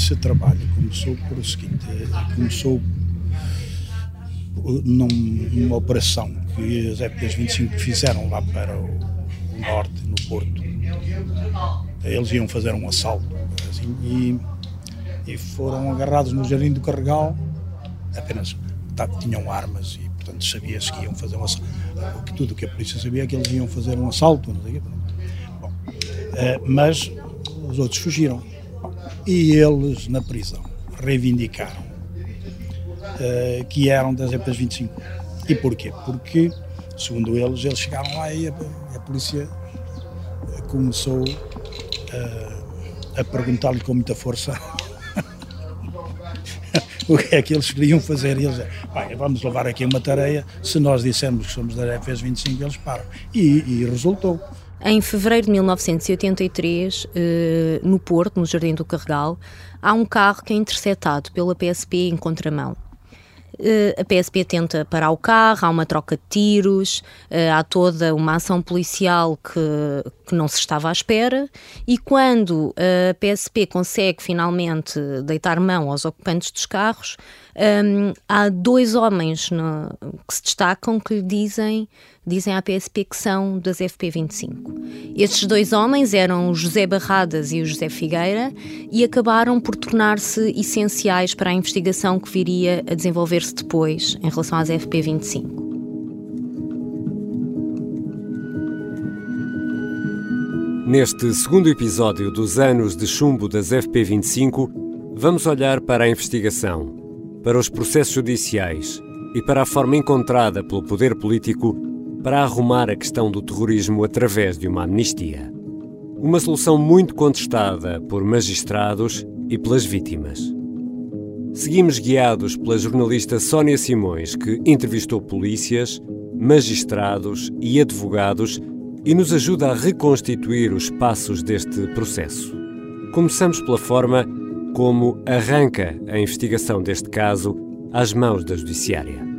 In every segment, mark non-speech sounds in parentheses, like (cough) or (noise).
esse trabalho começou por o seguinte, começou numa operação que as FPs 25 fizeram lá para o norte, no Porto. Eles iam fazer um assalto assim, e, e foram agarrados no Jardim do Carregal, apenas tá, tinham armas e, portanto, sabia-se que iam fazer um assalto. Tudo o que a polícia sabia é que eles iam fazer um assalto, Bom, eh, mas os outros fugiram. E eles, na prisão, reivindicaram uh, que eram das EPAs 25. E porquê? Porque, segundo eles, eles chegaram lá e a, a polícia começou uh, a perguntar-lhe com muita força (laughs) o que é que eles queriam fazer. E eles disseram, vamos levar aqui uma tarefa, se nós dissermos que somos da EPAs 25, eles param. E, e resultou. Em fevereiro de 1983, eh, no Porto, no Jardim do Carregal, há um carro que é interceptado pela PSP em contramão. Eh, a PSP tenta parar o carro, há uma troca de tiros, eh, há toda uma ação policial que, que não se estava à espera, e quando a PSP consegue finalmente deitar mão aos ocupantes dos carros, um, há dois homens no, que se destacam que dizem, dizem à PSP que são das FP25. Estes dois homens eram o José Barradas e o José Figueira e acabaram por tornar-se essenciais para a investigação que viria a desenvolver-se depois em relação às FP25. Neste segundo episódio dos anos de chumbo das FP25, vamos olhar para a investigação para os processos judiciais e para a forma encontrada pelo poder político para arrumar a questão do terrorismo através de uma amnistia. Uma solução muito contestada por magistrados e pelas vítimas. Seguimos guiados pela jornalista Sónia Simões, que entrevistou polícias, magistrados e advogados e nos ajuda a reconstituir os passos deste processo. Começamos pela forma como arranca a investigação deste caso às mãos da Judiciária.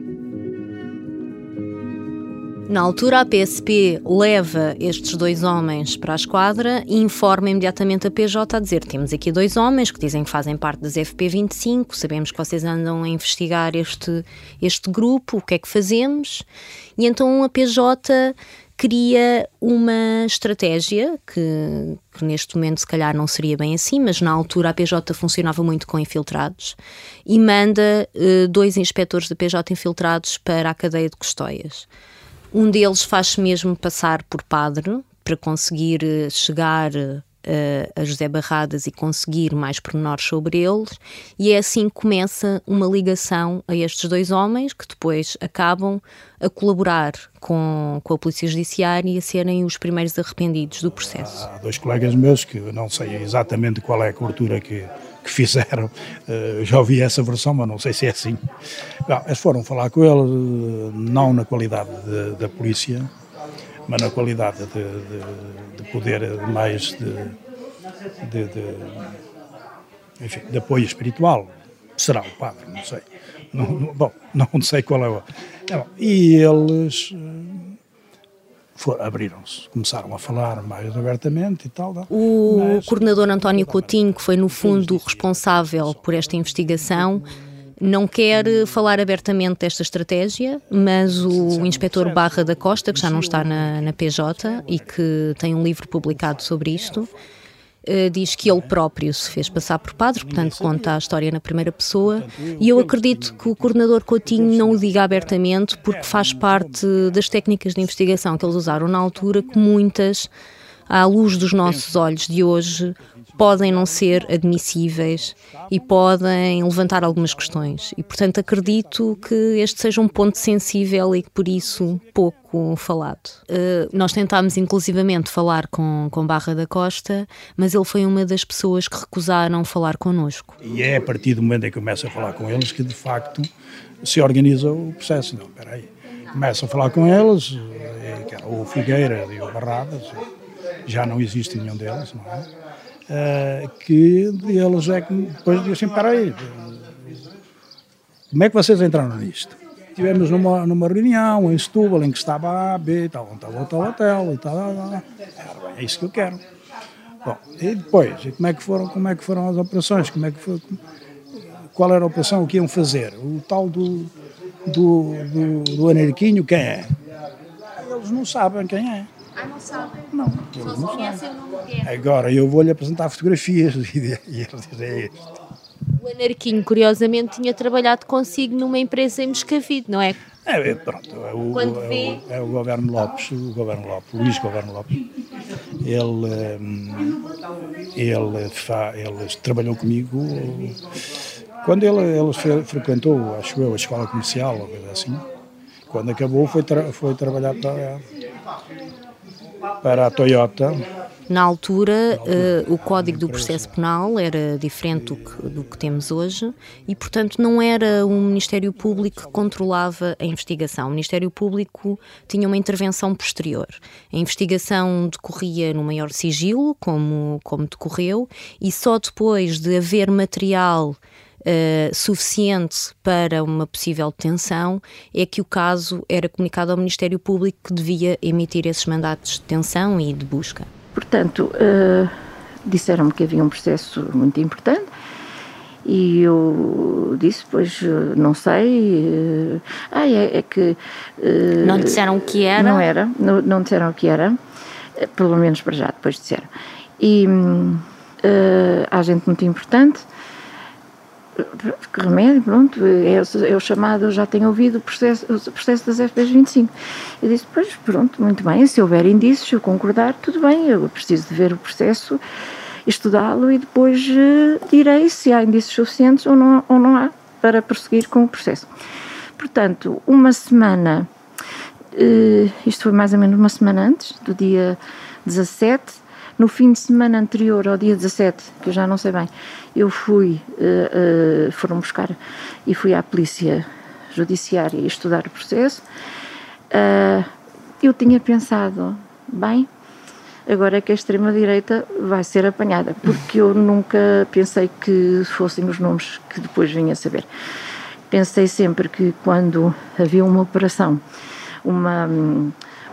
Na altura, a PSP leva estes dois homens para a esquadra e informa imediatamente a PJ a dizer: temos aqui dois homens que dizem que fazem parte das FP25, sabemos que vocês andam a investigar este, este grupo, o que é que fazemos? E então a PJ cria uma estratégia que, que, neste momento se calhar não seria bem assim, mas na altura a PJ funcionava muito com infiltrados e manda uh, dois inspectores da PJ infiltrados para a cadeia de custóias. Um deles faz-se mesmo passar por padre para conseguir eh, chegar a José Barradas e conseguir mais pormenores sobre eles, e é assim que começa uma ligação a estes dois homens que depois acabam a colaborar com, com a Polícia Judiciária e a serem os primeiros arrependidos do processo. Há dois colegas meus que não sei exatamente qual é a cultura que, que fizeram, uh, já ouvi essa versão, mas não sei se é assim. Bom, eles foram falar com ele, não na qualidade de, da polícia, mas na qualidade de, de, de poder mais de, de, enfim, de apoio espiritual. Será o padre, não sei. Não, não, bom, não sei qual é o. É, e eles eh, abriram-se, começaram a falar mais abertamente e tal. O mas, coordenador António Coutinho, que foi no fundo responsável por esta investigação, não quer falar abertamente desta estratégia, mas o inspetor Barra da Costa, que já não está na, na PJ e que tem um livro publicado sobre isto, Uh, diz que ele próprio se fez passar por padre, portanto conta a história na primeira pessoa, e eu acredito que o coordenador Coutinho não o diga abertamente porque faz parte das técnicas de investigação que eles usaram na altura, que muitas, à luz dos nossos olhos de hoje, podem não ser admissíveis e podem levantar algumas questões. E, portanto, acredito que este seja um ponto sensível e que, por isso, pouco falado. Uh, nós tentámos, inclusivamente, falar com, com Barra da Costa, mas ele foi uma das pessoas que recusaram falar connosco. E é a partir do momento em que começa a falar com eles que, de facto, se organiza o processo. Não, espera aí. Começa a falar com eles, eh, o Figueira e o Barradas, já não existe nenhum deles, não é? Uh, que eles é que depois dizem assim, para aí, como é que vocês entraram nisto? Tivemos numa, numa reunião em Setúbal em que estava A, B, tal, tal, tal, e tal, tal, tal. É isso que eu quero. Bom, e depois, como é que foram, como é que foram as operações? Como é que foi, qual era a operação, o que iam fazer? O tal do, do, do, do quem é? Eles não sabem quem é. Ah, não sabem? Não, Só eles se não conhecem sabem. o nome que é. Agora eu vou-lhe apresentar fotografias (laughs) e eles dizem é este. O Anarquinho, curiosamente, tinha trabalhado consigo numa empresa em Moscavide, não é? É, é, pronto, é o, Quando é, vê- o, é o Governo Lopes, o Governo Lopes, Luís Governo Lopes. Ele, hum, ele, fa, ele trabalhou comigo quando ele, ele fre- frequentou, acho eu, a escola comercial, ou coisa assim. Quando acabou, foi, tra- foi trabalhar para, para a Toyota. Na altura, eh, o Código do Processo Penal era diferente do que, do que temos hoje e, portanto, não era o Ministério Público que controlava a investigação. O Ministério Público tinha uma intervenção posterior. A investigação decorria no maior sigilo, como, como decorreu, e só depois de haver material eh, suficiente para uma possível detenção, é que o caso era comunicado ao Ministério Público que devia emitir esses mandatos de detenção e de busca. Portanto, eh, disseram-me que havia um processo muito importante e eu disse, pois eh, não sei. eh, ah, é, é que. eh, Não disseram o que era? Não era, não, não disseram o que era, pelo menos para já, depois disseram. E eh, há gente muito importante. Que remédio, pronto, é, o- é chamado, já tenho ouvido o processo, o processo das FPs 25. Eu disse, pois, pronto, muito bem, se houver indícios, se eu concordar, tudo bem, eu preciso de ver o processo, estudá-lo e depois eh, direi se há indícios suficientes ou não, ou não há para prosseguir com o processo. Portanto, uma semana, eh, isto foi mais ou menos uma semana antes, do dia 17, no fim de semana anterior ao dia 17, que eu já não sei bem, eu fui, eh, eh, foram buscar e fui à polícia judiciária estudar o processo. Ah, eu tinha pensado, bem, agora é que a extrema-direita vai ser apanhada, porque eu nunca pensei que fossem os nomes que depois vinha a saber. Pensei sempre que quando havia uma operação, uma,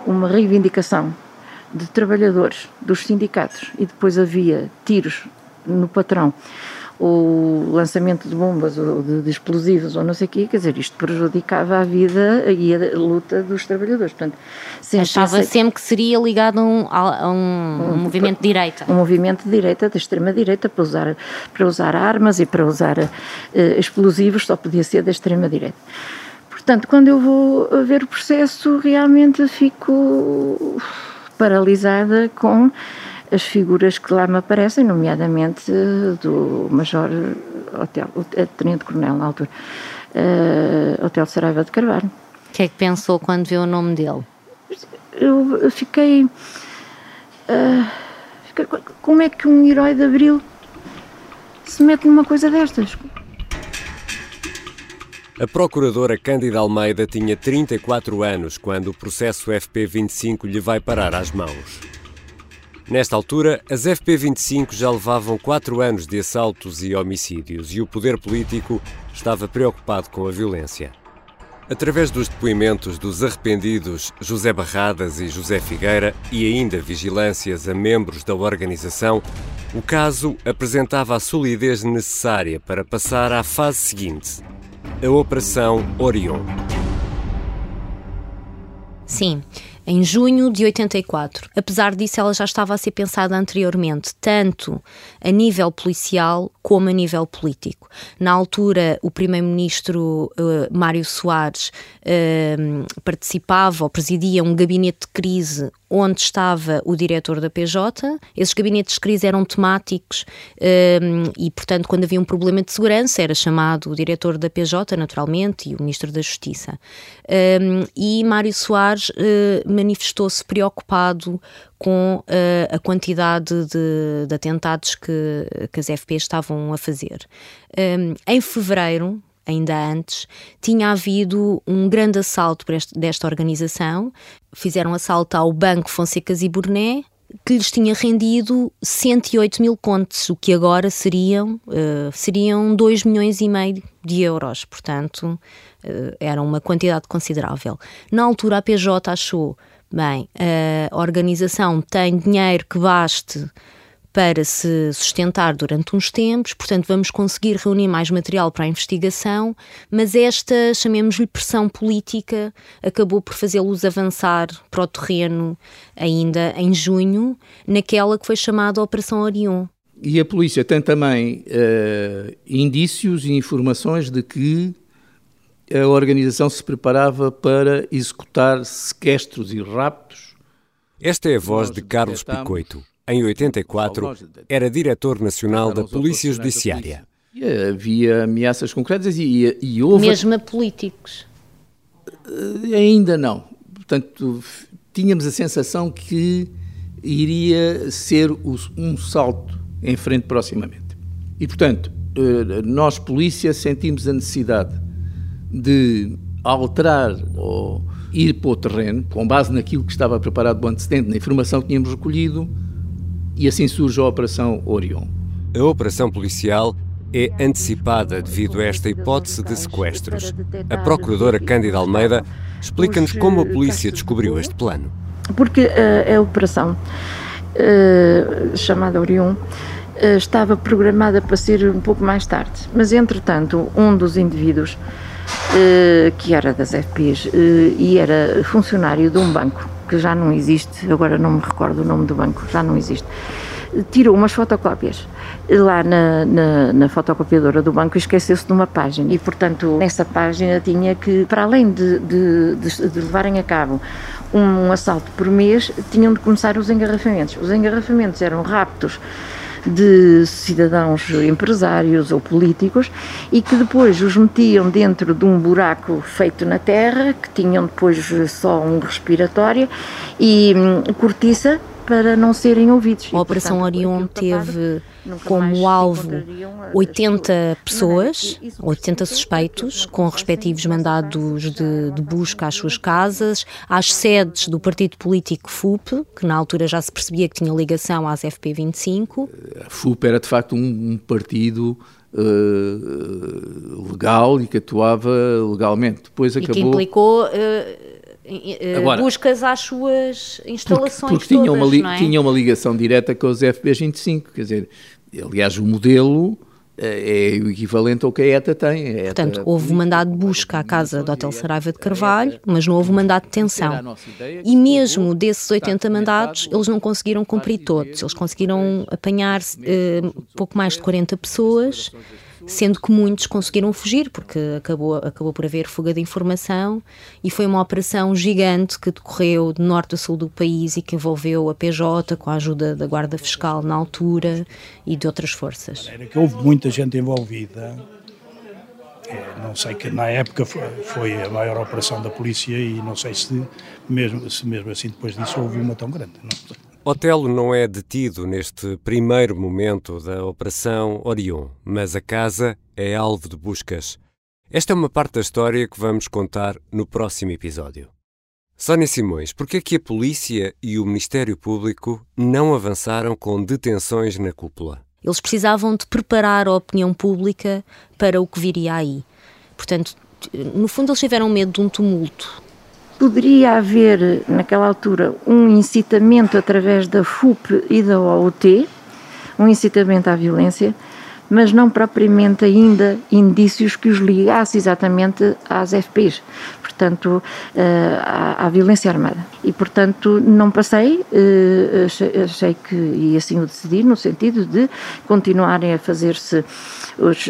uma reivindicação de trabalhadores dos sindicatos e depois havia tiros no patrão ou lançamento de bombas ou de, explosivos ou não sei o quê, quer dizer, isto prejudicava a vida e a luta dos trabalhadores. Portanto, sempre Achava sempre que seria ligado a um, a- um- um movimento de direita. um movimento de direita, da extrema-direita, para usar, para usar armas e para usar eh, explosivos, só podia ser da extrema-direita. Portanto, quando eu vou ver o processo, realmente fico paralisada com as figuras que lá me aparecem, nomeadamente eh, do Major Hotel, o Tenente Coronel na altura, eh, Hotel Saraiva de Carvalho. O que é que pensou quando viu o nome dele? eu fiquei, ah, fiquei. Como é que um herói de Abril se mete numa coisa destas? A procuradora Cândida Almeida tinha 34 anos quando o processo FP25 lhe vai parar às mãos. Nesta altura, as FP25 já levavam quatro anos de assaltos e homicídios e o poder político estava preocupado com a violência. Através dos depoimentos dos arrependidos José Barradas e José Figueira e ainda vigilâncias a membros da organização, o caso apresentava a solidez necessária para passar à fase seguinte, a Operação Orion. Sim, em junho de 84. Apesar disso, ela já estava a ser pensada anteriormente, tanto a nível policial como a nível político. Na altura, o primeiro-ministro eh, Mário Soares eh, participava ou presidia um gabinete de crise onde estava o diretor da PJ. Esses gabinetes de crise eram temáticos eh, e, portanto, quando havia um problema de segurança, era chamado o diretor da PJ, naturalmente, e o ministro da Justiça. E Mário Soares eh, manifestou-se preocupado com eh, a quantidade de, de atentados que, que as FPs estavam a fazer. Eh, em fevereiro, ainda antes, tinha havido um grande assalto este- desta organização. Fizeram assalto ao Banco Fonsecas e Burné, que lhes tinha rendido 108 mil contos, o que agora seriam, eh, seriam 2 milhões e meio de euros. Portanto, eh, era uma quantidade considerável. Na altura, a PJ achou, bem, a organização tem dinheiro que baste para se sustentar durante uns tempos, portanto, vamos conseguir reunir mais material para a investigação, mas esta, chamemos-lhe pressão política, acabou por fazê-los avançar para o terreno ainda em junho, naquela que foi chamada Operação Orion. E a polícia tem também uh, indícios e informações de que a organização se preparava para executar sequestros e raptos. Esta é a voz de Carlos Picoito. Em 84, era diretor nacional da Polícia Judiciária. Havia ameaças concretas e, e houve. Mesmo a políticos? Eh, ainda não. Portanto, tínhamos a sensação que iria ser um salto em frente proximamente. E, portanto, eh, nós, polícia, sentimos a necessidade de alterar ou ir para o terreno, com base naquilo que estava preparado do antecedente, na informação que tínhamos recolhido, e assim surge a Operação Orion. A operação policial é antecipada devido a esta hipótese de sequestros. A procuradora Cândida Almeida explica-nos como a polícia descobriu este plano. Porque uh, a operação uh, chamada Orion uh, estava programada para ser um pouco mais tarde, mas entretanto um dos indivíduos que era das FPs e era funcionário de um banco que já não existe, agora não me recordo o nome do banco, já não existe, tirou umas fotocópias lá na, na, na fotocopiadora do banco e esqueceu-se de uma página. E, portanto, nessa página tinha que, para além de, de, de, de levarem a cabo um assalto por mês, tinham de começar os engarrafamentos. Os engarrafamentos eram raptos de cidadãos empresários ou políticos e que depois os metiam dentro de um buraco feito na terra, que tinham depois só um respiratório e hum, cortiça para não serem ouvidos. A Operação Orion teve como alvo 80 pessoas, 80 suspeitos, com respectivos mandados de, de, busca às suas casas, às sedes do partido político FUP, que na altura já se percebia que tinha ligação às FP25. A FUP era de facto um, um partido uh, legal e que atuava legalmente. Depois acabou... E que implicou... Uh, Agora, buscas às suas instalações porque, porque tinha, todas, uma li, é? tinha uma ligação direta com os FB25, quer dizer, aliás o modelo eh, é o equivalente ao que a ETA tem. A ETA Portanto, houve um mandado de busca à casa do Hotel Saraiva de Carvalho, mas não houve um mandado de detenção. E mesmo desses 80 mandados, eles não conseguiram cumprir todos. Eles conseguiram apanhar uh, pouco mais de 40 pessoas sendo que muitos conseguiram fugir, porque acabou, acabou por haver fuga de informação e foi uma operação gigante que decorreu de norte a sul do país e que envolveu a PJ com a ajuda da Guarda Fiscal na altura e de outras forças. Era que houve muita gente envolvida. É, não sei que na época foi, foi, a maior operação da polícia e não sei se mesmo, se mesmo assim depois disso houve uma tão grande. Não sei. Otelo não é detido neste primeiro momento da Operação Orion, mas a casa é alvo de buscas. Esta é uma parte da história que vamos contar no próximo episódio. Sónia Simões, por que é que a polícia e o Ministério Público não avançaram com detenções na cúpula? Eles precisavam de preparar a opinião pública para o que viria aí. Portanto, no fundo, eles tiveram medo de um tumulto poderia haver, naquela altura, um incitamento através da FUP e da OUT, um incitamento à violência, mas não propriamente ainda indícios que os ligasse exatamente às FPs, portanto, eh, à, à violência armada. E, portanto, não passei, eh, achei, achei que, e assim o decidi, no sentido de continuarem a fazer-se os,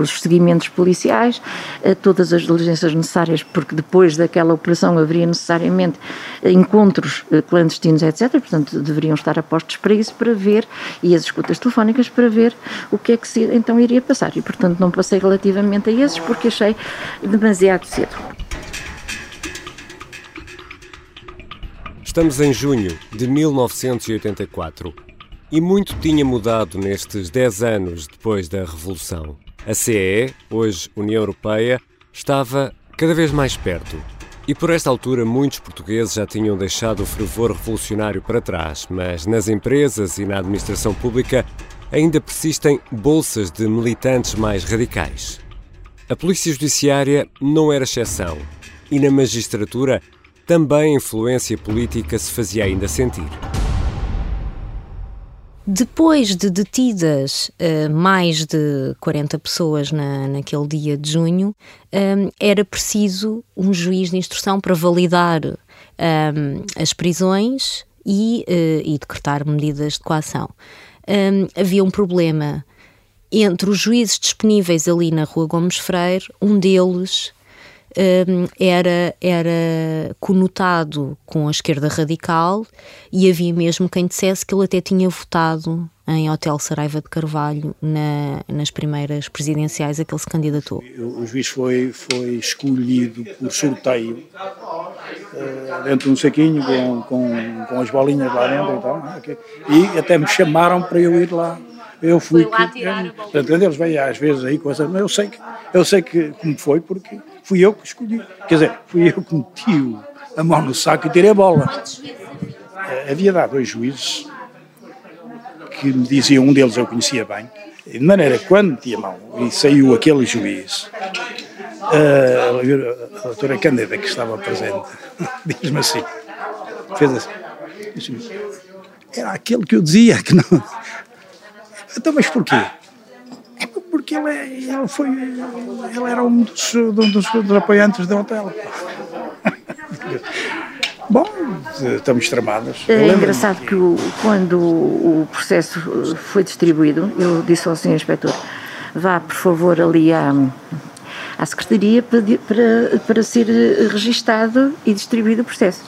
os, seguimentos policiais, eh, todas as diligências necessárias, porque depois daquela operação haveria necessariamente encontros clandestinos, etc. Portanto, deveriam estar apostos para isso, para ver, e as escutas telefónicas para ver o que é que se, então iria passar. E, portanto, não passei relativamente a esses porque achei demasiado cedo. Estamos em junho de 1984 e muito tinha mudado nestes 10 anos depois da Revolução. A CEE, hoje União Europeia, estava cada vez mais perto. E por esta altura muitos portugueses já tinham deixado o fervor revolucionário para trás, mas nas empresas e na administração pública ainda persistem bolsas de militantes mais radicais. A Polícia Judiciária não era exceção e na magistratura também a influência política se fazia ainda sentir. Depois de detidas uh, mais de 40 pessoas na, naquele dia de junho, um, era preciso um juiz de instrução para validar um, as prisões e, uh, e, decretar medidas de coação. Um, havia um problema entre os juízes disponíveis ali na Rua Gomes Freire, um deles era, era conotado com a esquerda radical e havia mesmo quem dissesse que ele até tinha votado em Hotel Saraiva de Carvalho na, nas primeiras presidenciais a que ele se candidatou. O juiz foi, foi escolhido por sorteio uh, dentro de um saquinho com, com, com as bolinhas lá dentro e tal, e até me chamaram para eu ir lá eu fui lá que, tirar a Portanto, eles vêm às vezes aí com essa, mas eu sei que eu sei que como foi porque fui eu que escolhi. Quer dizer, fui eu que meti a mão no saco e tirei a bola. Eh, havia dado dois juízes que me diziam, um deles eu conhecia bem, de maneira que quando meti a mão e saiu aquele juiz, eh, a, a doutora Cândida que estava presente, (laughs) diz-me assim, fez assim, era aquele que eu dizia que não, então, mas porquê? É porque ele, é, ele, foi, ele era um dos, um dos, dos apoiantes da hotel. (laughs) Bom, estamos tramados. É engraçado que o, quando o processo foi distribuído, eu disse ao senhor inspetor, vá por favor ali à, à secretaria para, para, para ser registado e distribuído o processo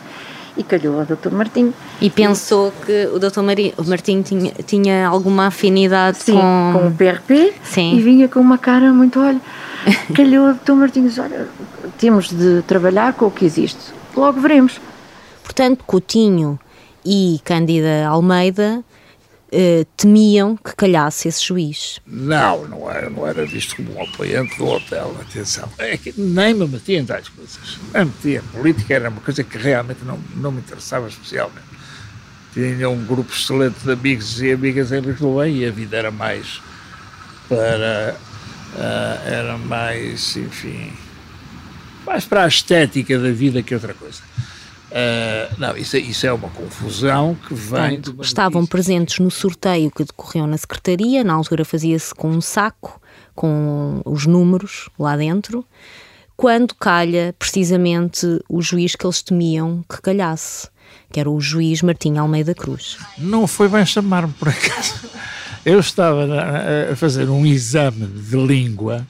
e calhou ao Dr. Martinho. E pensou que o Dr. Mari, o Martinho tinha, tinha alguma afinidade Sim, com... com o PRP Sim. e vinha com uma cara muito, olha, (laughs) calhou ao Dr. Martinho disse, olha, temos de trabalhar com o que existe, logo veremos. Portanto, Coutinho e Cândida Almeida Uh, temiam que calhasse esse juiz. Não, não era, não era visto como um apoiante do hotel, atenção. É nem me metia em tais coisas. Nem me metia. Política era uma coisa que realmente não, não me interessava especialmente. Tinha um grupo excelente de amigos e amigas em Lisboa e a vida era mais para. Uh, era mais, enfim. mais para a estética da vida que outra coisa. Uh, não, isso, é, isso, é uma confusão que vem. Portanto, estavam presentes no sorteio que decorreu na Secretaria, na altura fazia-se com um saco, com os números lá dentro, quando calha precisamente o juiz que eles temiam que calhasse, que era o juiz Martim Almeida Cruz. Não foi bem chamar-me por acaso. Eu estava a fazer um exame de língua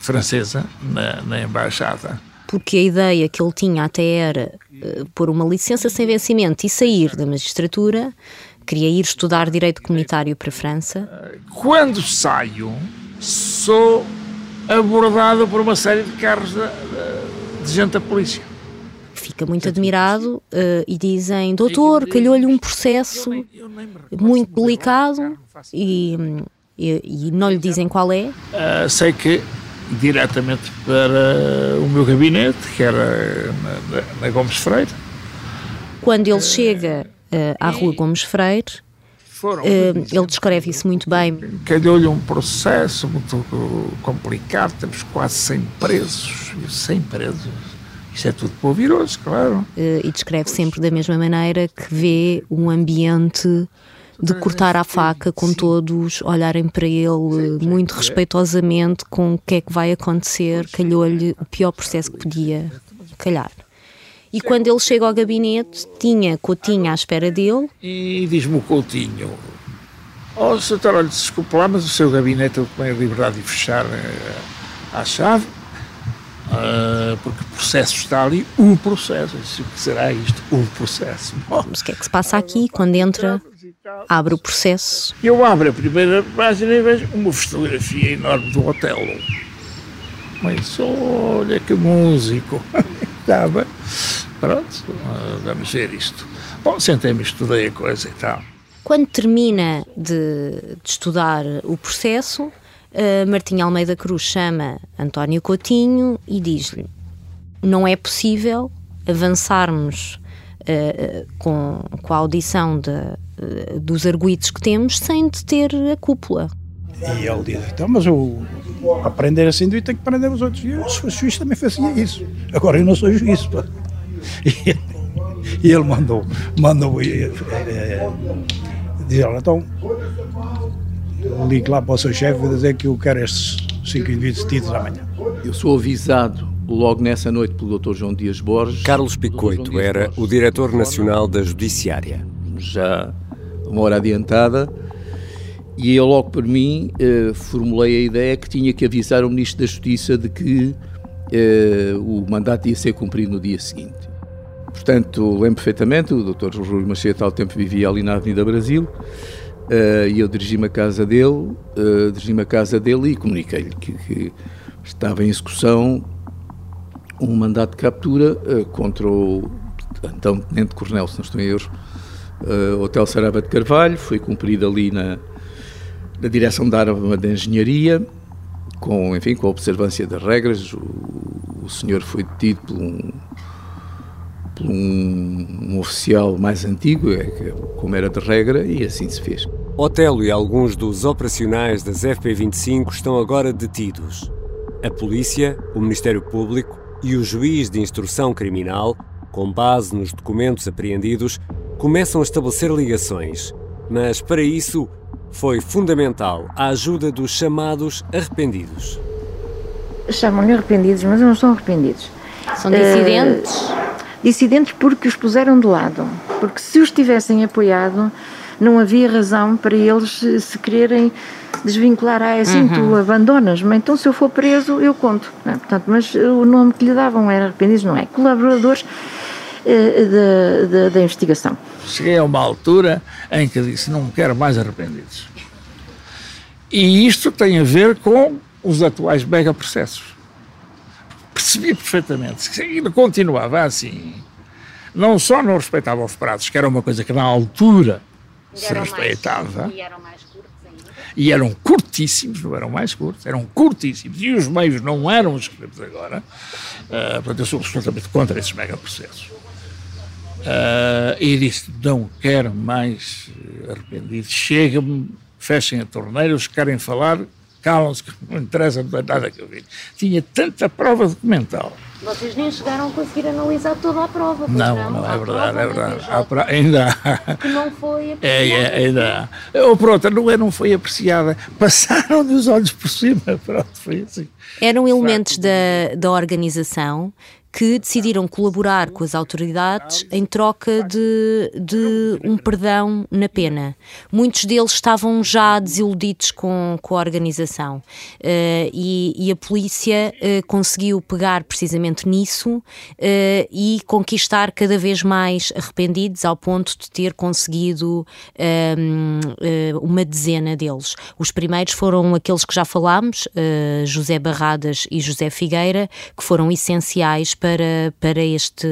francesa na, na embaixada porque a ideia que ele tinha até era uh, pôr uma licença sem vencimento e sair da magistratura, queria ir estudar direito comunitário para a França. Quando saio, sou abordado por uma série de carros de, de, de gente da polícia. Fica muito admirado uh, e dizem: Doutor, calhou-lhe um processo muito delicado e, e, e, não lhe dizem qual é. Uh, sei que diretamente para o meu gabinete, que era na, na Gomes Freire. Quando ele chega uh, à Rua Gomes Freire, uh, ele descreve isso muito bem. Calhou-lhe um processo muito complicado, temos quase 100 presos, 100 presos. Isso é tudo polviroso, claro. Uh, e descreve sempre da mesma maneira que vê um ambiente de cortar a faca com todos olharem para ele muito respeitosamente com o que é que vai acontecer, calhou-lhe o pior processo que podia calhar. E quando ele chega ao gabinete, tinha Coutinho à espera dele. E diz-me o Coutinho: Oh, Sr. olha, desculpe lá, mas o seu gabinete eu tomei a liberdade de fechar uh, à chave, uh, porque o processo está ali, o processo. O que será isto? O processo. Mas o que é que se passa aqui quando entra abre o processo. Eu abro a primeira página e vejo uma fotografia enorme do Otelo. Mas olha que músico. (laughs) Estava. Pronto, vamos ver isto. Bom, sentei-me, estudei a coisa e tal. Quando termina de, de estudar o processo, uh, Martim Almeida Cruz chama António Coutinho e diz-lhe: não é possível avançarmos uh, com, com a audição de, dos arguídos que temos sem de ter a cúpula. E ele diz, então, mas eu, aprender assim, eu tenho que aprender os outros. E eu, se fosse juiz, também fazia isso. Agora eu não sou juiz. Pá. (laughs) E, e ele mandou, mandou é, é, dizer, então ligue lá para o seu chefe e dizer que eu quero estes cinco indivíduos detidos amanhã. Eu sou avisado logo nessa noite pelo Dr. João Dias Borges. Carlos Picoito era o diretor nacional da Judiciária. Já uma hora adiantada, e eu logo por mim eh, formulei a ideia que tinha que avisar o Ministro da Justiça de que eh, o mandato ia ser cumprido no dia seguinte. Portanto, lembro perfeitamente, o Dr. Rui Machete, ao tempo, vivia ali na Avenida Brasil, uh, e eu dirigi-me à casa dele, uh, dirigi-me à casa dele e comuniquei-lhe que, que, estava em execução um mandato de captura uh, contra o então Tenente Coronel, se não estou em erro, uh, Hotel Sarava de Carvalho, foi cumprido ali na, na direção da arma da engenharia, com, enfim, com a observância das regras, o, o senhor foi detido por um por um, um oficial mais antigo, é, como era de regra, e assim se fez. Otelo e alguns dos operacionais das FP25 estão agora detidos. A polícia, o Ministério Público e o juiz de instrução criminal, com base nos documentos apreendidos, começam a estabelecer ligações. Mas para isso foi fundamental a ajuda dos chamados arrependidos. Chamam-lhe arrependidos, mas não são arrependidos. São dissidentes? Uh, dissidentes porque os puseram de lado. Porque se os tivessem apoiado, não havia razão para eles se quererem desvincular. Ah, é assim, uhum. tu abandonas-me, então se eu for preso, eu conto. Não, é? portanto, mas o nome que lhe davam era arrependidos, não é? Colaboradores eh, da, da, da investigação. Cheguei a uma altura em que disse: não quero mais arrependidos. E isto tem a ver com os atuais mega processos percebia perfeitamente que ele continuava assim. Não só não respeitava os prazos, que era uma coisa que na altura se respeitava. e eram mais curtos ainda. E eram curtíssimos, não eram mais curtos, eram curtíssimos. E os meios não eram os que temos agora. Uh, portanto, eu sou absolutamente contra esses megaprocessos. Uh, e disse: não quero mais arrependidos. Chega-me, fechem a torneira, os que querem falar, calam-se, que não interessa nada que eu vi. Tinha tanta prova documental. Vocês nem chegaram a conseguir analisar toda a prova. Não, não, não, é verdade, é verdade. Pra... ainda há. Que não foi apreciada. (laughs) É, é, ainda há. Ou pronto, não, é, não foi apreciada. Passaram-lhe os olhos por cima. (laughs) Pronto, foi assim. Eram elementos da, da organização que decidiram colaborar com as autoridades em troca de, de um perdão na pena. Muitos deles estavam já desiludidos com, com a organização uh, e, e, a polícia uh, conseguiu pegar precisamente nisso uh, e conquistar cada vez mais arrependidos ao ponto de ter conseguido uma dezena deles. Os primeiros foram aqueles que já falámos, José Barradas e José Figueira, que foram essenciais para, para este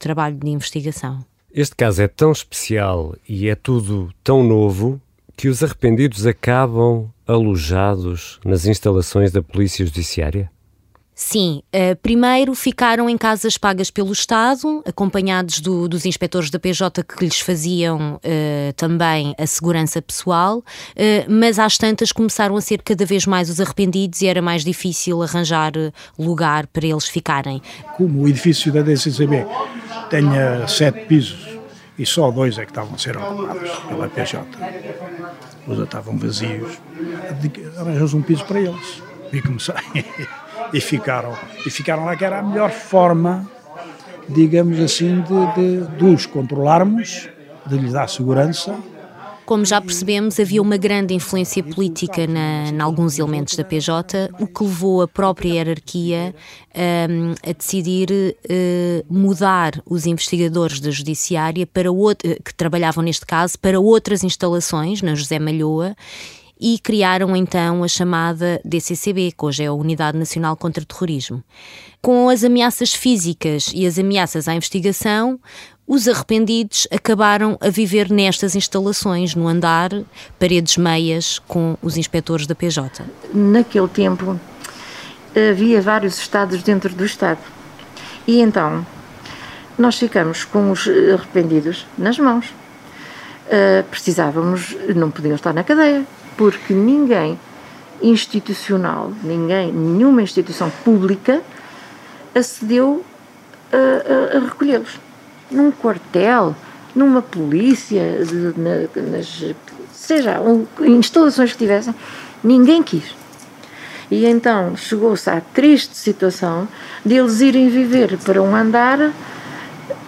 trabalho de investigação. Este caso é tão especial e é tudo tão novo que os arrependidos acabam alojados nas instalações da Polícia Judiciária? Sim, uh, primeiro ficaram em casas pagas pelo Estado, acompanhados do, dos inspectores da PJ que lhes faziam uh, também a segurança pessoal, uh, mas às tantas começaram a ser cada vez mais os arrependidos e era mais difícil arranjar lugar para eles ficarem. Como o edifício da DCCB tenha sete pisos e só dois é que estavam a ser ocupados pela PJ, os estavam vazios, arranjamos um piso para eles e comecei. (laughs) e ficaram. E ficaram lá que era a melhor forma, digamos assim, de, de, de os controlarmos, de lhes dar segurança como já percebemos, havia uma grande influência política em alguns elementos da PJ, o que levou a própria hierarquia um, a decidir uh, mudar os investigadores da Judiciária para outro, que trabalhavam neste caso para outras instalações na José Malhoa e criaram então a chamada DCCB, que hoje é a Unidade Nacional contra o Terrorismo. Com as ameaças físicas e as ameaças à investigação, os arrependidos acabaram a viver nestas instalações, no andar, paredes meias, com os inspectores da PJ. Naquele tempo havia vários estados dentro do Estado. E então nós ficamos com os arrependidos nas mãos. Uh, precisávamos, não podiam estar na cadeia, porque ninguém institucional, ninguém, nenhuma instituição pública acedeu a, a, a recolhê-los. Num quartel, numa polícia, na, nas, seja, em instalações que tivessem, ninguém quis. E então chegou-se à triste situação de eles irem viver para um andar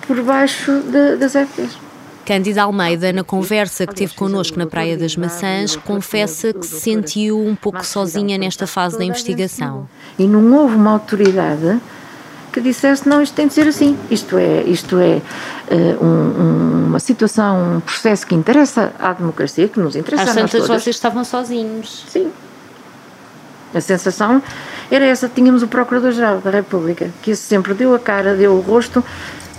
por baixo de, das FPs. Cândida Almeida, na conversa que teve connosco na Praia das Maçãs, confessa que se sentiu um pouco sozinha nesta fase da investigação. E não houve uma autoridade que dissesse não, isto tem de ser assim. Isto é, isto é uh, um, uma situação, um processo que interessa à democracia, que nos interessa a nós todas. vocês estavam sozinhos. Sim. A sensação era essa. Tínhamos o Procurador-Geral da República, que sempre deu a cara, deu o rosto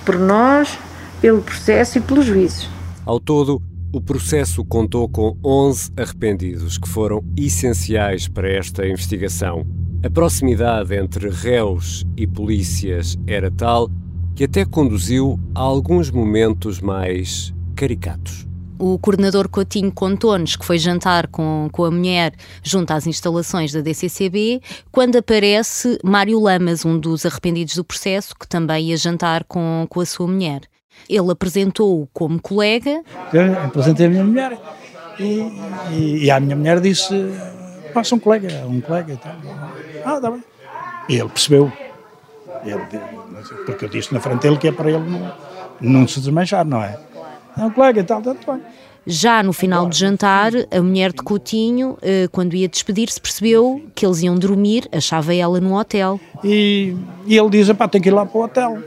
por nós, pelo processo e pelos juízes. Ao todo, o processo contou com 11 arrependidos que foram essenciais para esta investigação. A proximidade entre réus e polícias era tal que até conduziu a alguns momentos mais caricatos. O coordenador Coutinho contou-nos que foi jantar com, com a mulher junto às instalações da DCCB, quando aparece Mário Lamas, um dos arrependidos do processo, que também ia jantar com, com a sua mulher. Ele apresentou-o como colega. Eu apresentei a minha mulher e, e, e a minha mulher disse: passa um colega, um colega e tal. Ah, está bem. E ele percebeu. Ele, porque eu disse na frente dele que é para ele não, não se desmanchar, não é? É um colega e tal, está bem. Já no final do jantar, a mulher de Coutinho, eh, quando ia despedir-se, percebeu que eles iam dormir, achava ela no hotel. E, e ele diz: pá, tem que ir lá para o hotel.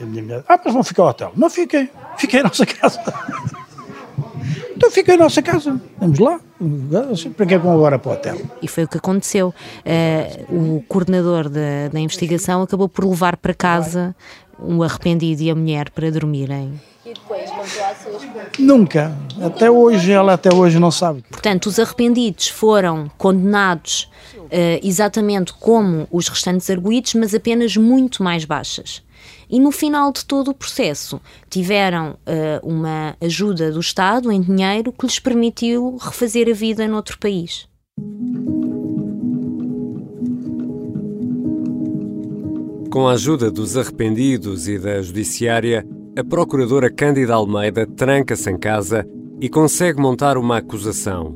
A minha mulher, ah, mas vão ficar ao hotel. Não fiquem, fiquem em nossa casa. (laughs) então fiquem em nossa casa, vamos lá. Para que é que vão agora para o hotel? E foi o que aconteceu. Eh, o coordenador da, da investigação acabou por levar para casa um arrependido e a mulher para dormirem. E Nunca. Até hoje, ela até hoje não sabe. Portanto, os arrependidos foram condenados eh, exatamente como os restantes arguídos, mas apenas muito mais baixas. E no final de todo o processo tiveram eh, uma ajuda do Estado em dinheiro que lhes permitiu refazer a vida noutro país. Com a ajuda dos arrependidos e da judiciária, a procuradora Cândida Almeida tranca-se em casa e consegue montar uma acusação.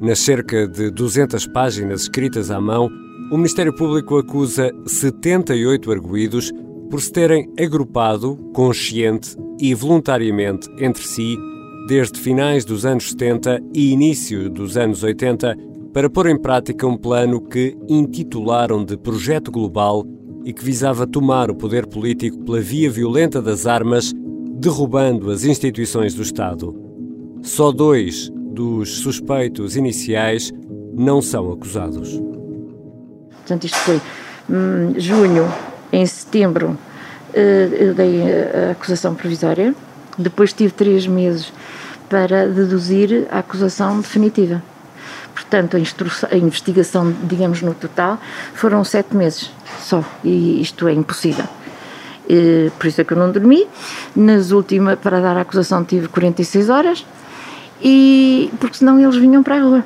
Nas cerca de 200 páginas escritas à mão, o Ministério Público acusa 78 arguídos por se terem agrupado, consciente e voluntariamente entre si, desde finais dos anos 70 e início dos anos 80, para pôr em prática um plano que intitularam de Projeto Global e que visava tomar o poder político pela via violenta das armas, derrubando as instituições do Estado. Só dois dos suspeitos iniciais não são acusados. Portanto, isto foi hum, junho, em setembro, eh, eu dei a acusação provisória, depois tive três meses para deduzir a acusação definitiva. Portanto, a, a investigação, digamos, no total, foram sete meses só, e isto é impossível. E, por isso é que eu não dormi. Nas últimas, para dar a acusação, tive 46 horas, e porque senão eles vinham para a rua.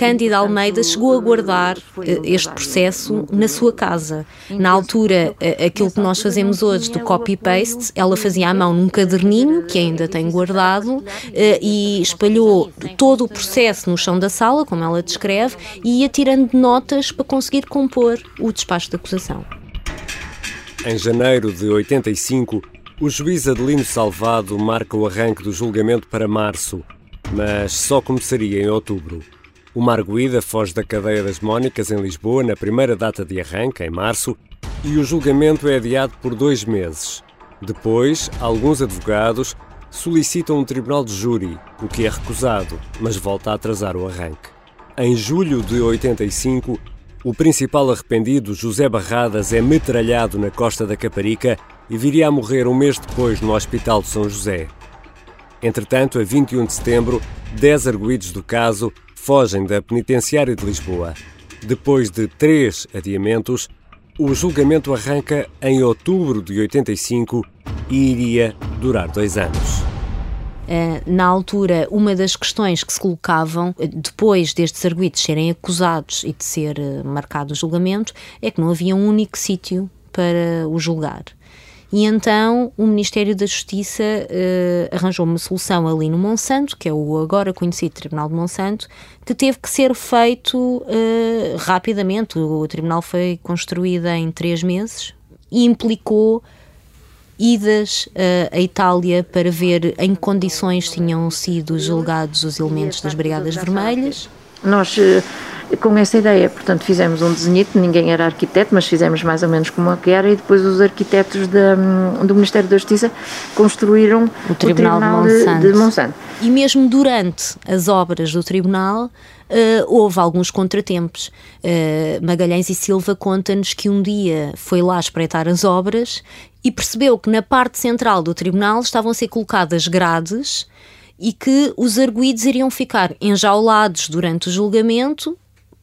Cândida Almeida chegou a guardar eh, este processo na sua casa. Na altura, eh, aquilo que nós fazemos hoje do copy-paste, ela fazia à mão num caderninho, que ainda tem guardado, eh, e espalhou todo o processo no chão da sala, como ela descreve, e ia tirando notas para conseguir compor o despacho de acusação. Em janeiro de 85, o juiz Adelino Salvado marca o arranque do julgamento para março, mas só começaria em outubro. O Marguida foge da cadeia das Mónicas em Lisboa na primeira data de arranque, em março, e o julgamento é adiado por dois meses. Depois, alguns advogados solicitam um tribunal de júri, o que é recusado, mas volta a atrasar o arranque. Em julho de 85, o principal arrependido, José Barradas, é metralhado na costa da Caparica e viria a morrer um mês depois no Hospital de São José. Entretanto, a 21 de setembro, 10 arguídos do caso fogem da penitenciária de Lisboa. Depois de três adiamentos, o julgamento arranca em outubro de 85 e iria durar dois anos. Uh, na altura, uma das questões que se colocavam, uh, depois destes arguidos serem acusados e de ser uh, marcado o julgamento, é que não havia um único sítio para o julgar. E então o Ministério da Justiça uh, arranjou uma solução ali no Monsanto, que é o agora conhecido Tribunal de Monsanto, que teve que ser feito uh, rapidamente. O, o tribunal foi construído em três meses e implicou idas uh, à Itália para ver em que condições tinham sido julgados os elementos das Brigadas Vermelhas. Nós, com essa ideia, portanto, fizemos um desenhito, ninguém era arquiteto, mas fizemos mais ou menos como é que era, e depois os arquitetos da, do Ministério da Justiça construíram o Tribunal, o tribunal de, Monsanto. De, de Monsanto. E mesmo durante as obras do Tribunal, Uh, houve alguns contratempos. Uh, Magalhães e Silva conta-nos que um dia foi lá espreitar as obras e percebeu que na parte central do tribunal estavam a ser colocadas grades e que os arguídos iriam ficar enjaulados durante o julgamento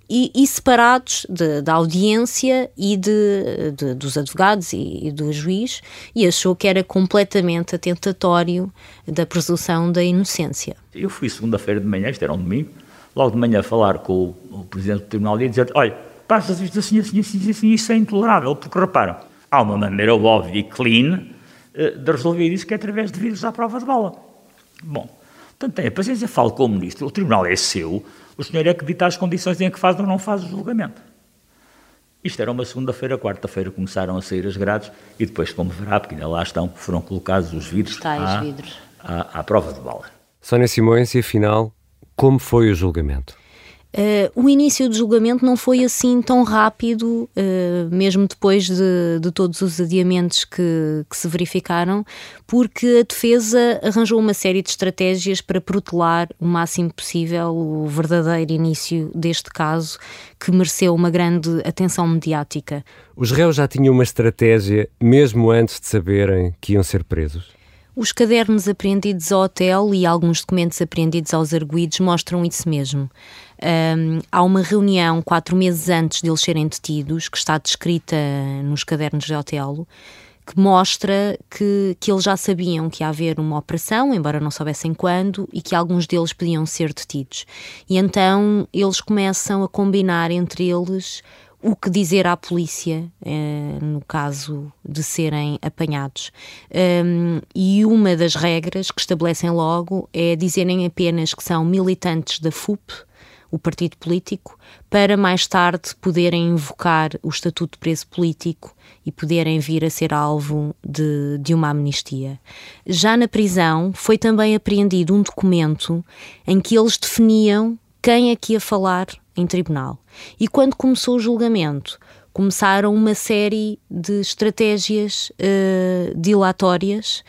e, e separados de, da audiência e de, de, dos advogados e, e, do juiz, e achou que era completamente atentatório da presunção da inocência. Eu fui segunda-feira de manhã, isto era um domingo, logo de manhã falar com o, o presidente do tribunal e dizer: olha, passa isto assim, assim, assim, assim, isso é intolerável, porque reparam, há uma maneira óbvia e clean eh, de resolver isso que é através de vírus à prova de bala. Bom, portanto, tenha paciência, fale com o ministro, o tribunal é seu, o senhor é que dita as condições em que faz ou não faz o julgamento. Isto era uma segunda-feira, quarta-feira começaram a sair as grades e depois, como verá, porque ainda lá estão, foram colocados os vidros, à, vidros. À, à prova de bala. Sónia Simões, e afinal, como foi o julgamento? Uh, o início do julgamento não foi assim tão rápido, uh, mesmo depois de, de, todos os adiamentos que, que, se verificaram, porque a defesa arranjou uma série de estratégias para protelar o máximo possível o verdadeiro início deste caso, que mereceu uma grande atenção mediática. Os réus já tinham uma estratégia mesmo antes de saberem que iam ser presos? Os cadernos apreendidos ao hotel e alguns documentos apreendidos aos arguídos mostram isso mesmo. Um, há uma reunião quatro meses antes de eles serem detidos, que está descrita nos cadernos de Otelo, que mostra que, que eles já sabiam que ia haver uma operação, embora não soubessem quando, e que alguns deles podiam ser detidos. E então eles começam a combinar entre eles o que dizer à polícia eh, no caso de serem apanhados. Um, e uma das regras que estabelecem logo é dizerem apenas que são militantes da FUP, o partido político, para mais tarde poderem invocar o estatuto de preso político e poderem vir a ser alvo de, de uma amnistia. Já na prisão foi também apreendido um documento em que eles definiam quem é que ia falar em tribunal. E quando começou o julgamento, começaram uma série de estratégias uh, dilatórias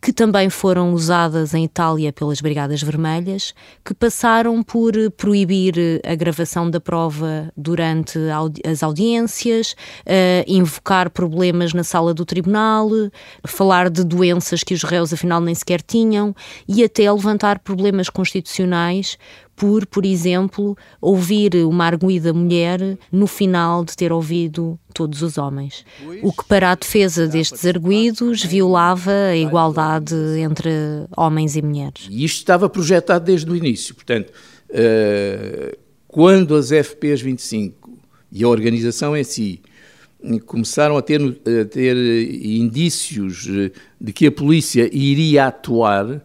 que também foram usadas em Itália pelas Brigadas Vermelhas, que passaram por proibir a gravação da prova durante as audiências, uh, invocar problemas na sala do tribunal, falar de doenças que os réus afinal nem sequer tinham e até levantar problemas constitucionais por, por exemplo, ouvir uma arguída mulher no final de ter ouvido todos os homens. O que, para a defesa destes arguídos, violava a igualdade entre homens e mulheres. E isto estava projetado desde o início. Portanto, uh, quando as FPs 25 e a organização em si começaram a ter, a ter indícios de que a polícia iria atuar,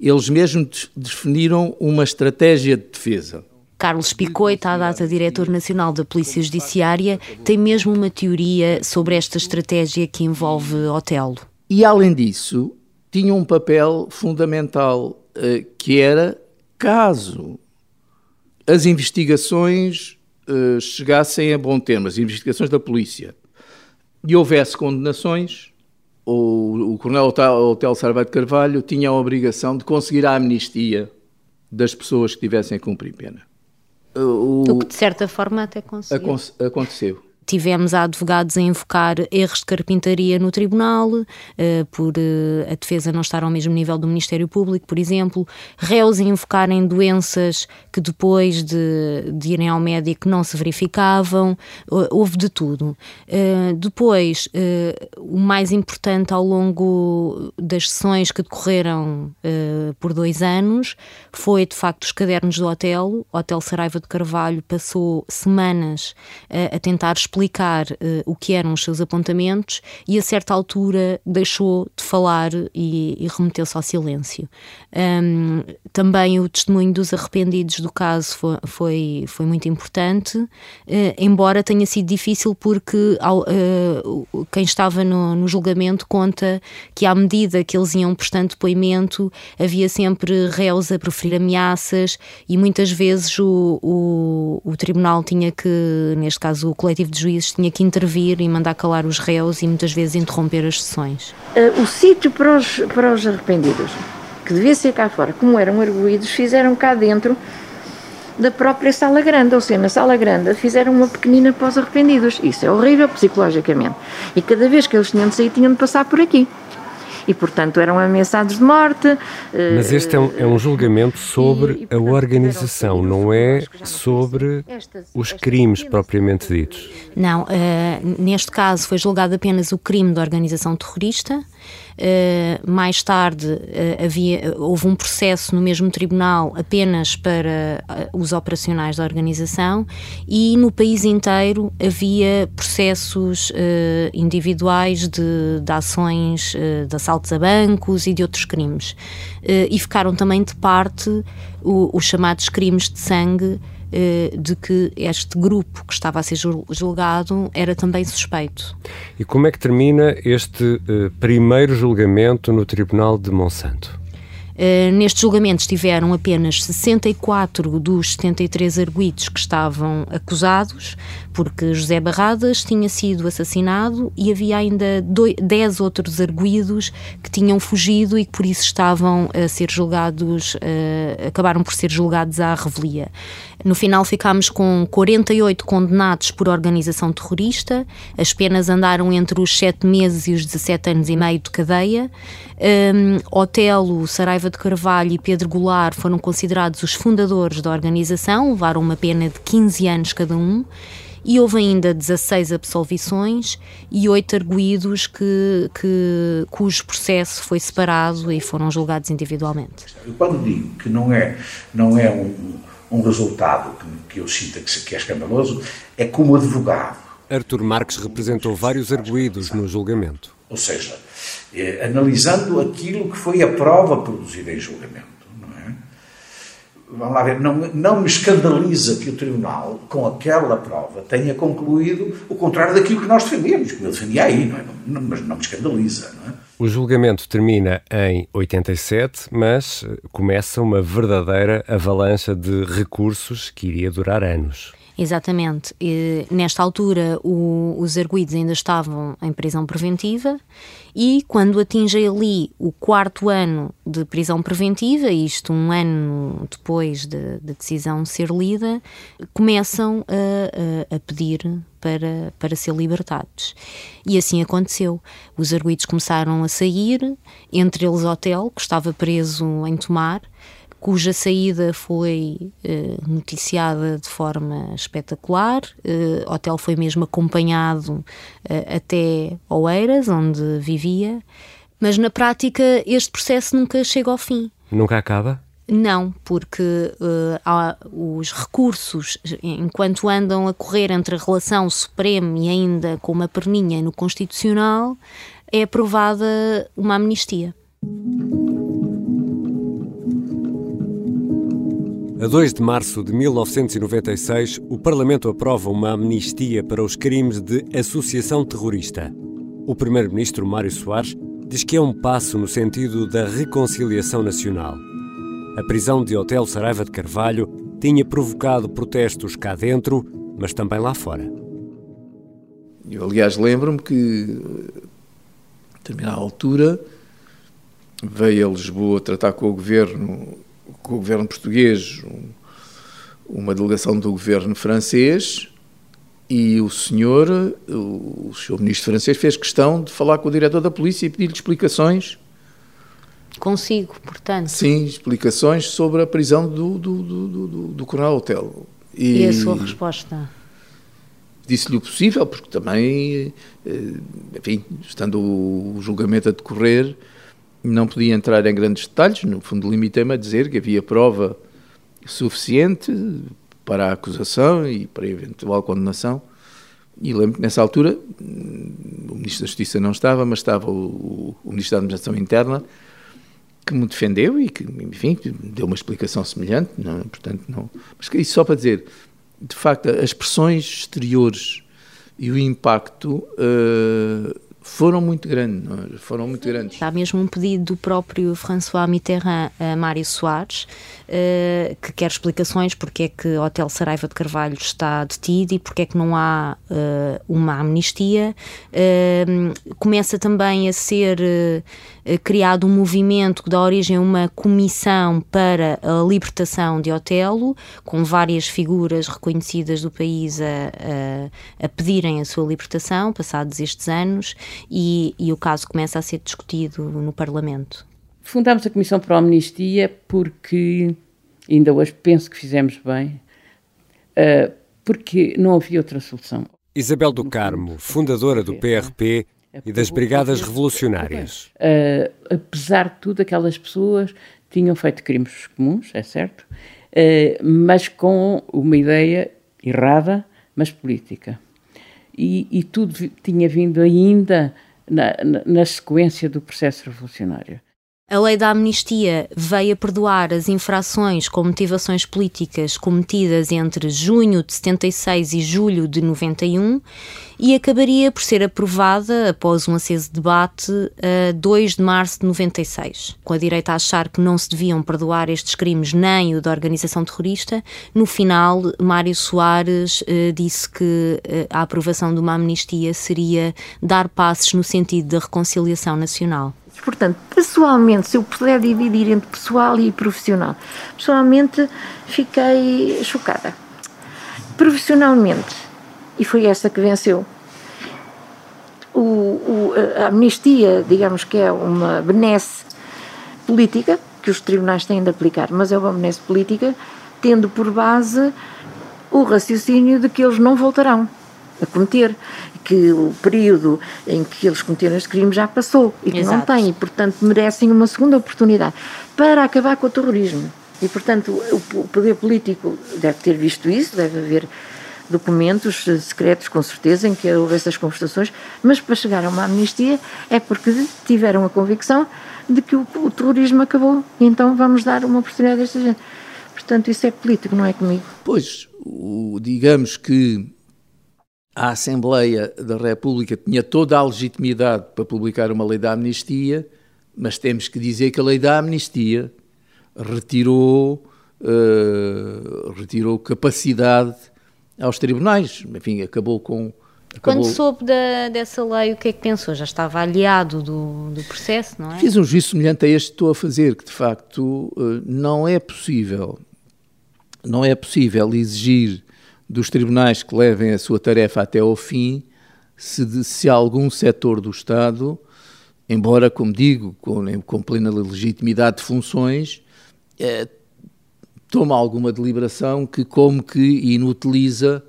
eles mesmos definiram uma estratégia de defesa. Carlos Picoita, à data diretor nacional da Polícia Judiciária, tem mesmo uma teoria sobre esta estratégia que envolve Otelo. E além disso, tinha um papel fundamental eh, que era caso as investigações eh, chegassem a bom termo, as investigações da polícia, e houvesse condenações, o, o Coronel Hotel Sarvate Carvalho tinha a obrigação de conseguir a amnistia das pessoas que tivessem a cumprir pena. O, o que de certa forma até conseguiu. Aconteceu. Tivemos advogados a invocar erros de carpintaria no tribunal, uh, por uh, a defesa não estar ao mesmo nível do Ministério Público, por exemplo, réus a invocarem doenças que depois de, de irem ao médico não se verificavam, uh, houve de tudo. depois, o mais importante ao longo das sessões que decorreram por dois anos foi de facto os cadernos do hotel. O Hotel Saraiva de Carvalho passou semanas a tentar explicar explicar uh, o que eram os seus apontamentos e a certa altura deixou de falar e, e remeteu-se ao silêncio. Um, também o testemunho dos arrependidos do caso foi, foi, foi muito importante, uh, embora tenha sido difícil porque ao, uh, quem estava no, no, julgamento conta que à medida que eles iam prestando depoimento havia sempre réus a proferir ameaças e muitas vezes o, o, o tribunal tinha que, neste caso o coletivo de juízes, tinha que intervir e mandar calar os réus e muitas vezes interromper as sessões. Uh, o sítio para os, para os arrependidos que devia ser cá fora, como eram arguídos, fizeram cá dentro da própria sala grande, ou seja, na sala grande fizeram uma pequenina para os arrependidos. Isso é horrível psicologicamente. E cada vez que eles tinham de sair, tinham de passar por aqui. E, portanto, eram ameaçados de morte. Mas este é um, é um julgamento sobre e, e, portanto, a organização, não é sobre os crimes propriamente ditos. Não, uh, neste caso foi julgado apenas o crime de organização terrorista. Uh, mais tarde uh, havia, houve um processo no mesmo tribunal apenas para uh, os operacionais da organização e no país inteiro havia processos individuais de, de ações de assaltos a bancos e de outros crimes. e ficaram também de parte o, os chamados crimes de sangue eh, de que este grupo que estava a ser julgado era também suspeito. E como é que termina este uh, primeiro julgamento no Tribunal de Monsanto? Uh, neste julgamento estiveram apenas 64 dos 73 arguídos que estavam acusados, porque José Barradas tinha sido assassinado e havia ainda 10 outros arguídos que tinham fugido e que por isso estavam a ser julgados, uh, acabaram por ser julgados à revelia. No final ficámos com 48 condenados por organização terrorista, as penas andaram entre os 7 meses e os 17 anos e meio de cadeia. Um, Otelo, Saraiva de Carvalho e Pedro Goulart foram considerados os fundadores da organização, levaram uma pena de 15 anos cada um e houve ainda 16 absolvições e 8 arguídos que, que, cujo processo foi separado e foram julgados individualmente. Quando digo que não é, não é um, um resultado que, que eu sinta que, que é escandaloso, é como advogado. Artur Marques representou vários arguídos no julgamento. Ou seja, eh, analisando aquilo que foi a prova produzida em julgamento vamos lá ver, não, não me escandaliza que o Tribunal, com aquela prova, tenha concluído o contrário daquilo que nós defendemos, que eu defendia aí, não é? não, mas não me escandaliza. Não é? O julgamento termina em 87, mas eh, começa uma verdadeira avalanche de recursos que iria durar anos. Exatamente. E, nesta altura, o, os arguídos ainda estavam em prisão preventiva e quando atingem ali o quarto ano de prisão preventiva, isto um ano depois da de, de decisão ser lida, começam a, a, a pedir para, para ser libertados. E assim aconteceu. Os arguídos começaram a sair, entre eles hotel, que estava preso em Tomar, cuja saída foi eh, noticiada de forma espetacular. Eh, hotel foi mesmo acompanhado eh, até Oeiras, onde vivia, mas na prática este processo nunca chega ao fim. Nunca acaba? Não, porque uh, os recursos, enquanto andam a correr entre a relação Supremo e ainda com uma perninha no Constitucional, é aprovada uma amnistia. A 2 de março de 1996, o Parlamento aprova uma amnistia para os crimes de associação terrorista. O primeiro-ministro Mário Soares diz que é um passo no sentido da reconciliação nacional. A prisão de Hotel Saraiva de Carvalho tinha provocado protestos cá dentro, mas também lá fora. Eu, aliás, lembro-me que, a determinada altura, veio a Lisboa tratar com o governo com o governo português, um, uma delegação do governo francês, e o senhor, o, o senhor ministro francês, fez questão de falar com o diretor da polícia e pedir-lhe explicações. Consigo, portanto. Sim, explicações sobre a prisão do, do, do, do, do Coronel Hotel. E, e a sua resposta? Disse-lhe o possível, porque também, eh, enfim, estando o julgamento a decorrer, não podia entrar em grandes detalhes, no fundo limitei-me a dizer que havia prova suficiente para a acusação e para a eventual condenação E lembro que nessa altura o Ministro da Justiça não estava, mas estava o, o Ministro da Administração Interna que me defendeu e que, enfim, deu uma explicação semelhante, não, portanto, não. Mas isso só para dizer, de facto, as pressões exteriores e o impacto uh, foram muito grandes, é? foram muito grandes. Há mesmo um pedido do próprio François Mitterrand a Mário Soares, uh, que quer explicações porque é que o Hotel Saraiva de Carvalho está detido e porque é que não há uh, uma amnistia. Uh, começa também a ser criado um movimento que dá origem a uma comissão para a libertação de Otelo, com várias figuras reconhecidas do país a, a, a pedirem a sua libertação, passados estes anos, e, e o caso começa a ser discutido no Parlamento. Fundámos a Comissão para a Amnistia porque, ainda hoje penso que fizemos bem, uh, porque não havia outra solução. Isabel do Carmo, fundadora do PRP e das Brigadas Revolucionárias. Uh, apesar de tudo, aquelas pessoas tinham feito crimes comuns, é certo, uh, mas com uma ideia errada, mas política e, e tudo tinha vindo ainda na, na, na sequência do processo revolucionário. A lei da amnistia veio a perdoar as infrações com motivações políticas cometidas entre junho de 76 e julho de 91 e acabaria por ser aprovada após um aceso debate a 2 de março de 96. Com a direita a achar que não se deviam perdoar estes crimes nem o da organização terrorista, no final Mário Soares eh, disse que eh, a aprovação de uma amnistia seria dar passos no sentido da reconciliação nacional. Portanto, pessoalmente, se eu puder dividir entre pessoal e profissional, pessoalmente fiquei chocada. Profissionalmente, e foi essa que venceu. O, o, a amnistia, digamos que é uma benesse política, que os tribunais têm de aplicar, mas é uma benesse política, tendo por base o raciocínio de que eles não voltarão a cometer que o período em que eles cometeram este crime já passou e que Exato. não têm, e portanto merecem uma segunda oportunidade para acabar com o terrorismo. E portanto o poder político deve ter visto isso, deve haver documentos secretos, com certeza, em que houve essas conversações, mas para chegar a uma amnistia é porque tiveram a convicção de que o, o terrorismo acabou e então vamos dar uma oportunidade a esta gente. Portanto, isso é político, não é comigo. Pois, o, digamos que a Assembleia da República tinha toda a legitimidade para publicar uma lei da amnistia, mas temos que dizer que a lei da amnistia retirou, uh, retirou capacidade aos tribunais. Enfim, acabou com. Acabou... Quando soube da, dessa lei, o que é que pensou? Já estava aliado do, do processo, não é? Fiz um juízo semelhante a este que estou a fazer, que de facto uh, não é possível, não é possível exigir dos tribunais que levem a sua tarefa até ao fim, se, de, se algum setor do Estado, embora, como digo, com, com plena legitimidade de funções, é, toma alguma deliberação que como que inutiliza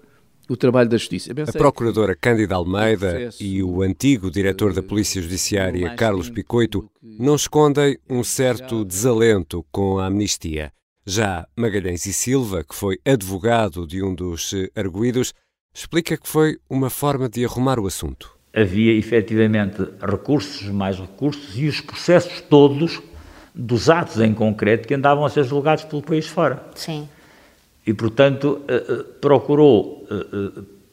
o trabalho da Justiça. A Procuradora Cândida Almeida e o antigo diretor da Polícia Judiciária, Carlos Picoito, não escondem um certo desalento com a amnistia. Já Magalhães e Silva, que foi advogado de um dos eh, arguídos, explica que foi uma forma de arrumar o assunto. Havia efetivamente recursos, mais recursos, e os processos todos dos atos em concreto que andavam a ser julgados pelo país fora. Sim. E, portanto, eh, eh, procurou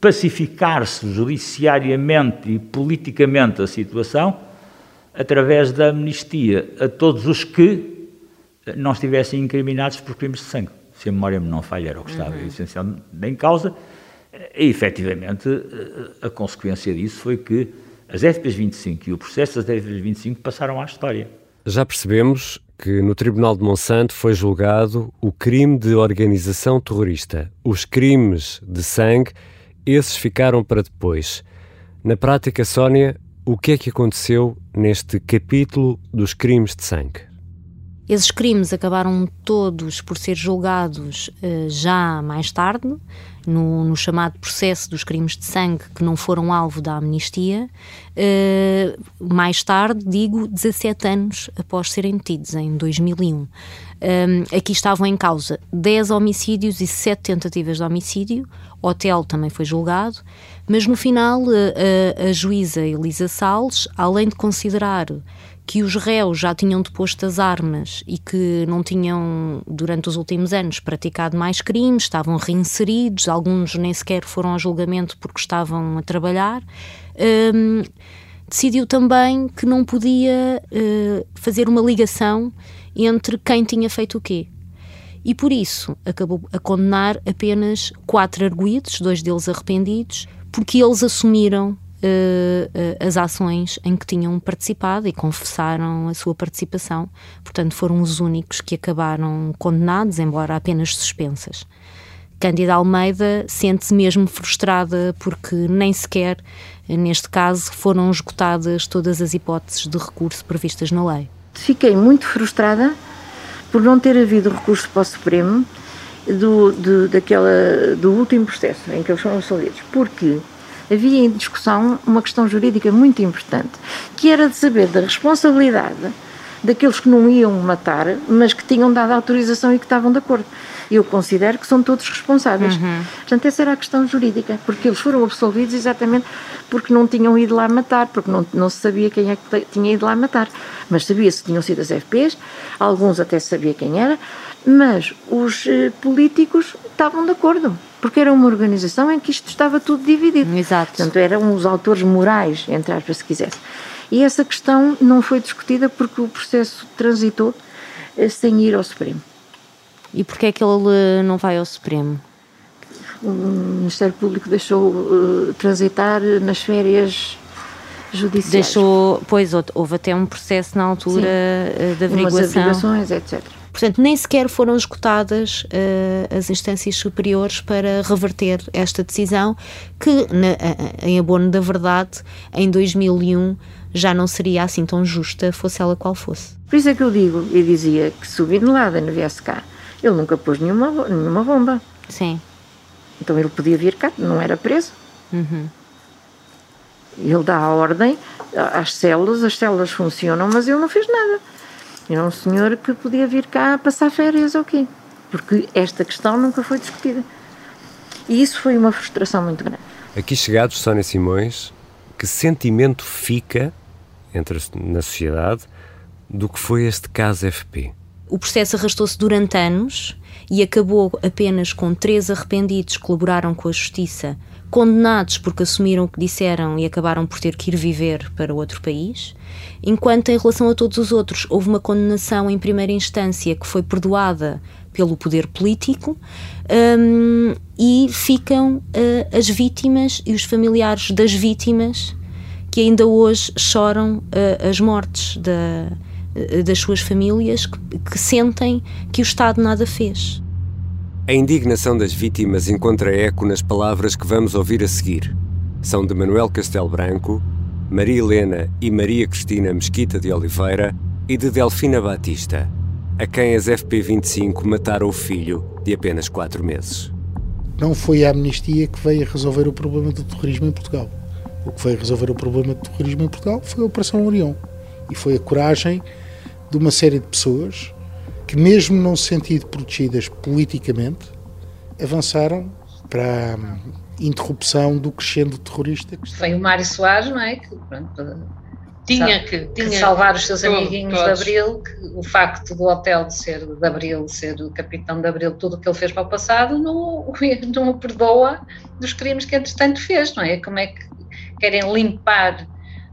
pacificar-se judiciariamente e politicamente a situação através da amnistia a todos os que não estivessem incriminados por crimes de sangue. Se a memória me não falha, era o que estava uhum. essencialmente em causa. E, efetivamente, a consequência disso foi que as FPs 25 e o processo das FPs 25 passaram à história. Já percebemos que no Tribunal de Monsanto foi julgado o crime de organização terrorista. Os crimes de sangue, esses ficaram para depois. Na prática, Sónia, o que é que aconteceu neste capítulo dos crimes de sangue? Esses crimes acabaram todos por ser julgados uh, já mais tarde, no, no, chamado processo dos crimes de sangue que não foram alvo da amnistia. Uh, mais tarde, digo, 17 anos após serem detidos, em 2001. Um, aqui estavam em causa 10 homicídios e 7 tentativas de homicídio. O hotel também foi julgado, mas no final a, a juíza Elisa Salles, além de considerar que os réus já tinham deposto as armas e que não tinham, durante os últimos anos, praticado mais crimes, estavam reinseridos, alguns nem sequer foram ao julgamento porque estavam a trabalhar, um, decidiu também que não podia uh, fazer uma ligação entre quem tinha feito o quê. E por isso acabou a condenar apenas quatro arguídos, dois deles arrependidos, porque eles assumiram as ações em que tinham participado e confessaram a sua participação. Portanto, foram os únicos que acabaram condenados, embora apenas suspensas. Cândida Almeida sente-se mesmo frustrada porque nem sequer, neste caso, foram esgotadas todas as hipóteses de recurso previstas na lei. Fiquei muito frustrada por não ter havido recurso para o Supremo do, do, daquela, do último processo em que eles foram absolvidos, porque havia em discussão uma questão jurídica muito importante, que era de saber da responsabilidade daqueles que não iam matar, mas que tinham dado autorização e que estavam de acordo. Eu considero que são todos responsáveis. Uhum. Portanto, essa era a questão jurídica, porque eles foram absolvidos exatamente porque não tinham ido lá matar, porque não, não se sabia quem é que tinha ido lá matar. Mas sabia-se que tinham sido as FPs, alguns até sabia quem era, mas os eh, políticos estavam de acordo porque era uma organização em que isto estava tudo dividido. Exato. Portanto, eram os autores morais, entre aspas, se quisesse. E essa questão não foi discutida porque o processo transitou eh, sem ir ao Supremo. E porquê é que ele eh, não vai ao Supremo? O Ministério Público deixou uh, transitar nas férias judiciais. Deixou, pois, houve até um processo na altura Sim. de averiguação. Umas averiguações, etc. Portanto, nem sequer foram esgotadas uh, as instâncias superiores para reverter esta decisão, que, na, em abono da verdade, em 2001 já não seria assim tão justa, fosse ela qual fosse. Por isso é que eu digo e dizia que se o Bin Laden viesse cá, ele nunca pôs nenhuma, nenhuma bomba. Sim. Então ele podia vir cá, não era preso. Uhum. Ele dá a ordem às células, as células funcionam, mas ele não fez nada. Era um senhor que podia vir cá passar férias ou quê? Porque esta questão nunca foi discutida. E isso foi uma frustração muito grande. Aqui chegados, Sónia Simões, que sentimento fica entre, na sociedade do que foi este caso FP? O processo arrastou-se durante anos e acabou apenas com três arrependidos que colaboraram com a justiça, condenados porque assumiram o que disseram e acabaram por ter que ir viver para outro país enquanto em relação a todos os outros houve uma condenação em primeira instância que foi perdoada pelo poder político um, e ficam uh, as vítimas e os familiares das vítimas que ainda hoje choram uh, as mortes da, uh, das suas famílias que, que sentem que o Estado nada fez. A indignação das vítimas encontra eco nas palavras que vamos ouvir a seguir. São de Manuel Castelo Branco Maria Helena e Maria Cristina Mesquita de Oliveira e de Delfina Batista, a quem as FP25 mataram o filho de apenas quatro meses. Não foi a amnistia que veio resolver o problema do terrorismo em Portugal. O que veio resolver o problema do terrorismo em Portugal foi a Operação Orião. E foi a coragem de uma série de pessoas que, mesmo não se sentindo protegidas politicamente, avançaram para interrupção do crescendo terrorista. Foi o Mário Soares, não é? Que, pronto, tinha que, que tinha salvar os seus todo, amiguinhos todos. de Abril, que o facto do hotel de ser de Abril, ser o capitão de Abril, tudo o que ele fez para o passado, não, (laughs) não o perdoa dos crimes que entretanto fez, não é? Como é que querem limpar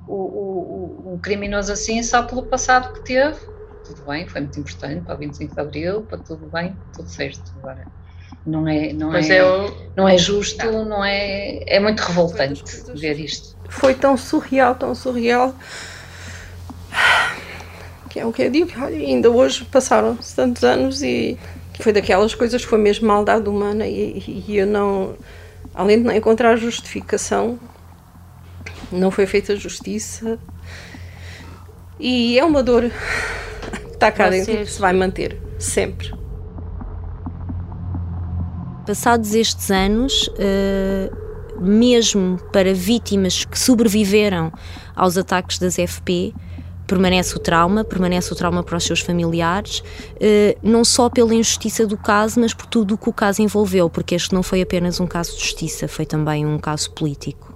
o, o, o criminoso assim só pelo passado que teve? Tudo bem, foi muito importante para o 25 de Abril, para tudo bem, tudo certo. Agora, não é, não é, eu... não é justo, tá. não é, é muito revoltante ver isto. Foi tão surreal, tão surreal, que é o que eu digo, ainda hoje passaram-se tantos anos e foi daquelas coisas que foi mesmo maldade humana e, e eu não, além de não encontrar justificação, não foi feita justiça e é uma dor está cá Vocês... dentro se vai manter, sempre. Passados estes anos, uh, mesmo para vítimas que sobreviveram aos ataques das FP, permanece o trauma, permanece o trauma para os seus familiares, eh, não só pela injustiça do caso, mas por tudo o que o caso envolveu, porque este não foi apenas um caso de justiça, foi também um caso político.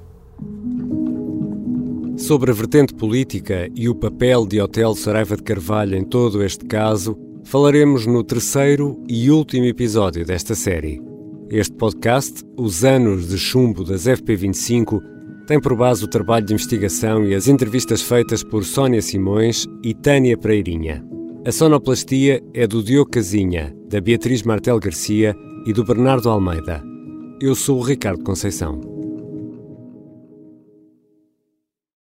Sobre a vertente política e o papel de Hotel Saraiva de Carvalho em todo este caso, falaremos no terceiro e último episódio desta série. Este podcast, Os Anos de Chumbo das FP25, tem por base o trabalho de investigação e as entrevistas feitas por Sónia Simões e Tânia Pereirinha. A sonoplastia é do Diogo Casinha, da Beatriz Martel Garcia e do Bernardo Almeida. Eu sou o Ricardo Conceição.